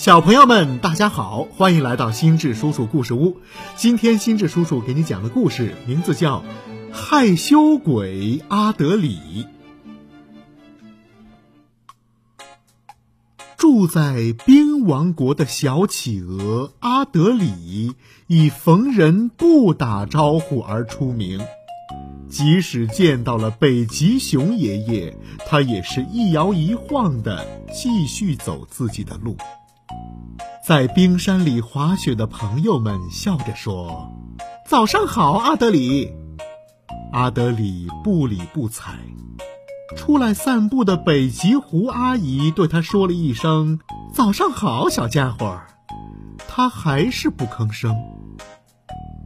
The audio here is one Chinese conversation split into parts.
小朋友们，大家好，欢迎来到心智叔叔故事屋。今天心智叔叔给你讲的故事名字叫《害羞鬼阿德里》。住在冰王国的小企鹅阿德里，以逢人不打招呼而出名。即使见到了北极熊爷爷，他也是一摇一晃的继续走自己的路。在冰山里滑雪的朋友们笑着说：“早上好，阿德里。”阿德里不理不睬。出来散步的北极狐阿姨对他说了一声：“早上好，小家伙。”他还是不吭声。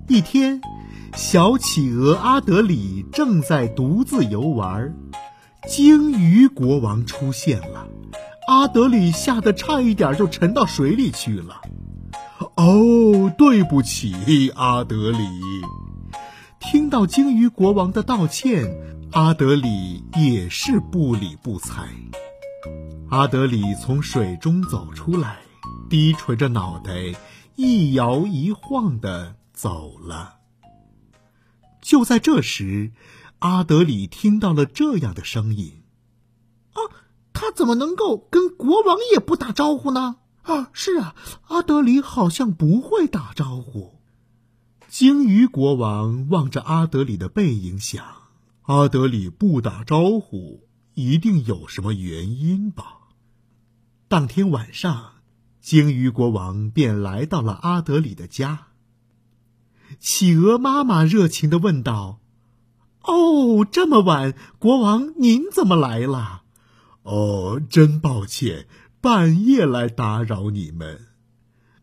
一天，小企鹅阿德里正在独自游玩，鲸鱼国王出现了。阿德里吓得差一点就沉到水里去了。哦，对不起，阿德里。听到鲸鱼国王的道歉，阿德里也是不理不睬。阿德里从水中走出来，低垂着脑袋，一摇一晃的走了。就在这时，阿德里听到了这样的声音。他怎么能够跟国王也不打招呼呢？啊，是啊，阿德里好像不会打招呼。鲸鱼国王望着阿德里的背影，想：阿德里不打招呼，一定有什么原因吧。当天晚上，鲸鱼国王便来到了阿德里的家。企鹅妈妈热情的问道：“哦，这么晚，国王您怎么来了？”哦，真抱歉，半夜来打扰你们。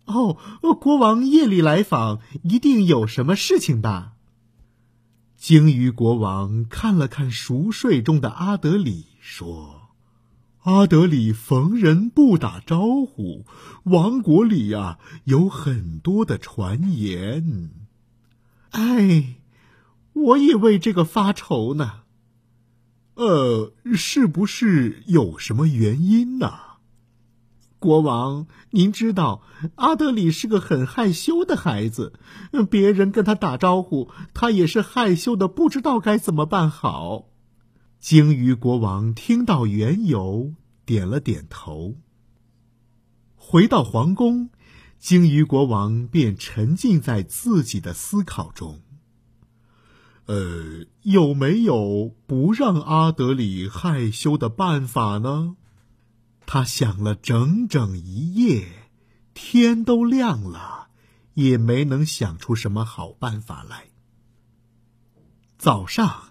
哦，国王夜里来访，一定有什么事情吧？鲸鱼国王看了看熟睡中的阿德里，说：“阿德里逢人不打招呼，王国里呀有很多的传言。哎，我也为这个发愁呢。”呃，是不是有什么原因呢？国王，您知道，阿德里是个很害羞的孩子，别人跟他打招呼，他也是害羞的，不知道该怎么办好。鲸鱼国王听到缘由，点了点头。回到皇宫，鲸鱼国王便沉浸在自己的思考中。呃，有没有不让阿德里害羞的办法呢？他想了整整一夜，天都亮了，也没能想出什么好办法来。早上，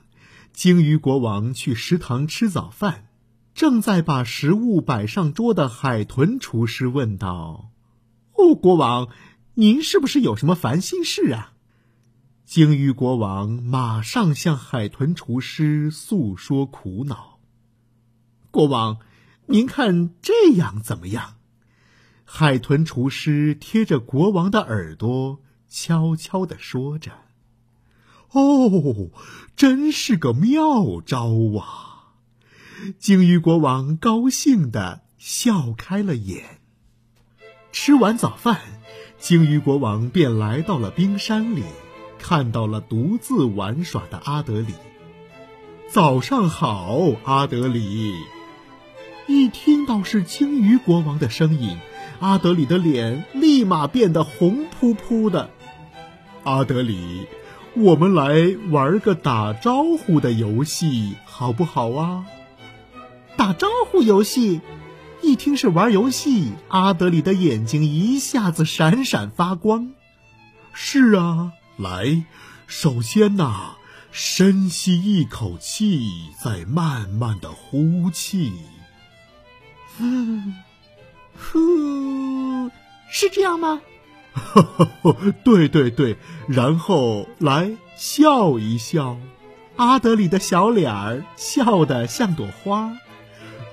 鲸鱼国王去食堂吃早饭，正在把食物摆上桌的海豚厨师问道：“哦，国王，您是不是有什么烦心事啊？”鲸鱼国王马上向海豚厨师诉说苦恼。国王，您看这样怎么样？海豚厨师贴着国王的耳朵，悄悄地说着：“哦，真是个妙招啊！”鲸鱼国王高兴的笑开了眼。吃完早饭，鲸鱼国王便来到了冰山里。看到了独自玩耍的阿德里。早上好，阿德里。一听到是鲸鱼国王的声音，阿德里的脸立马变得红扑扑的。阿德里，我们来玩个打招呼的游戏，好不好啊？打招呼游戏，一听是玩游戏，阿德里的眼睛一下子闪闪发光。是啊。来，首先呐，深吸一口气，再慢慢的呼气。嗯，呼，是这样吗？对对对，然后来笑一笑，阿德里的小脸儿笑得像朵花。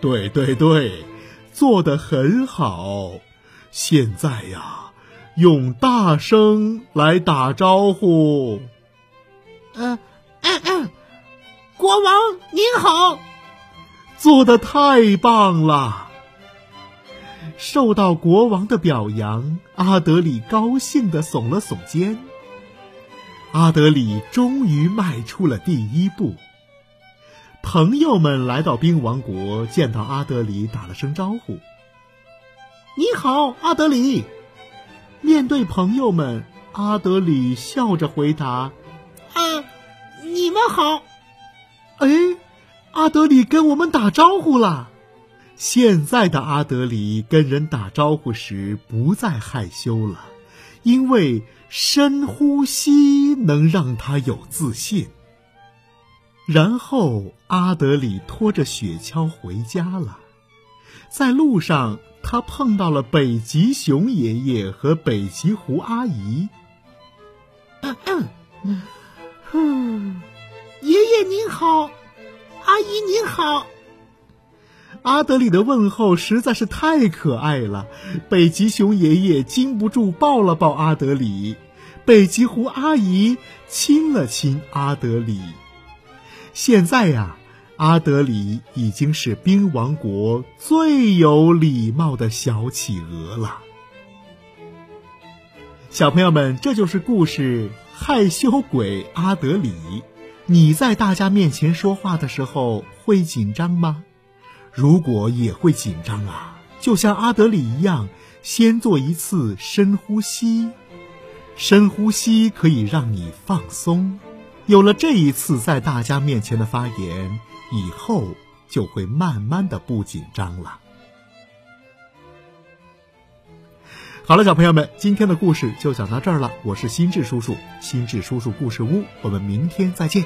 对对对，做的很好。现在呀。用大声来打招呼。嗯嗯嗯，国王您好，做的太棒了。受到国王的表扬，阿德里高兴的耸了耸肩。阿德里终于迈出了第一步。朋友们来到冰王国，见到阿德里，打了声招呼：“你好，阿德里。”面对朋友们，阿德里笑着回答：“啊，你们好。”哎，阿德里跟我们打招呼了。现在的阿德里跟人打招呼时不再害羞了，因为深呼吸能让他有自信。然后，阿德里拖着雪橇回家了。在路上，他碰到了北极熊爷爷和北极狐阿姨。嗯嗯，爷爷您好，阿姨您好。阿德里的问候实在是太可爱了，北极熊爷爷禁不住抱了抱阿德里，北极狐阿姨亲了亲阿德里。现在呀，阿德里已经是冰王国最有礼貌的小企鹅了。小朋友们，这就是故事《害羞鬼阿德里》。你在大家面前说话的时候会紧张吗？如果也会紧张啊，就像阿德里一样，先做一次深呼吸。深呼吸可以让你放松。有了这一次在大家面前的发言，以后就会慢慢的不紧张了。好了，小朋友们，今天的故事就讲到这儿了。我是心智叔叔，心智叔叔故事屋，我们明天再见。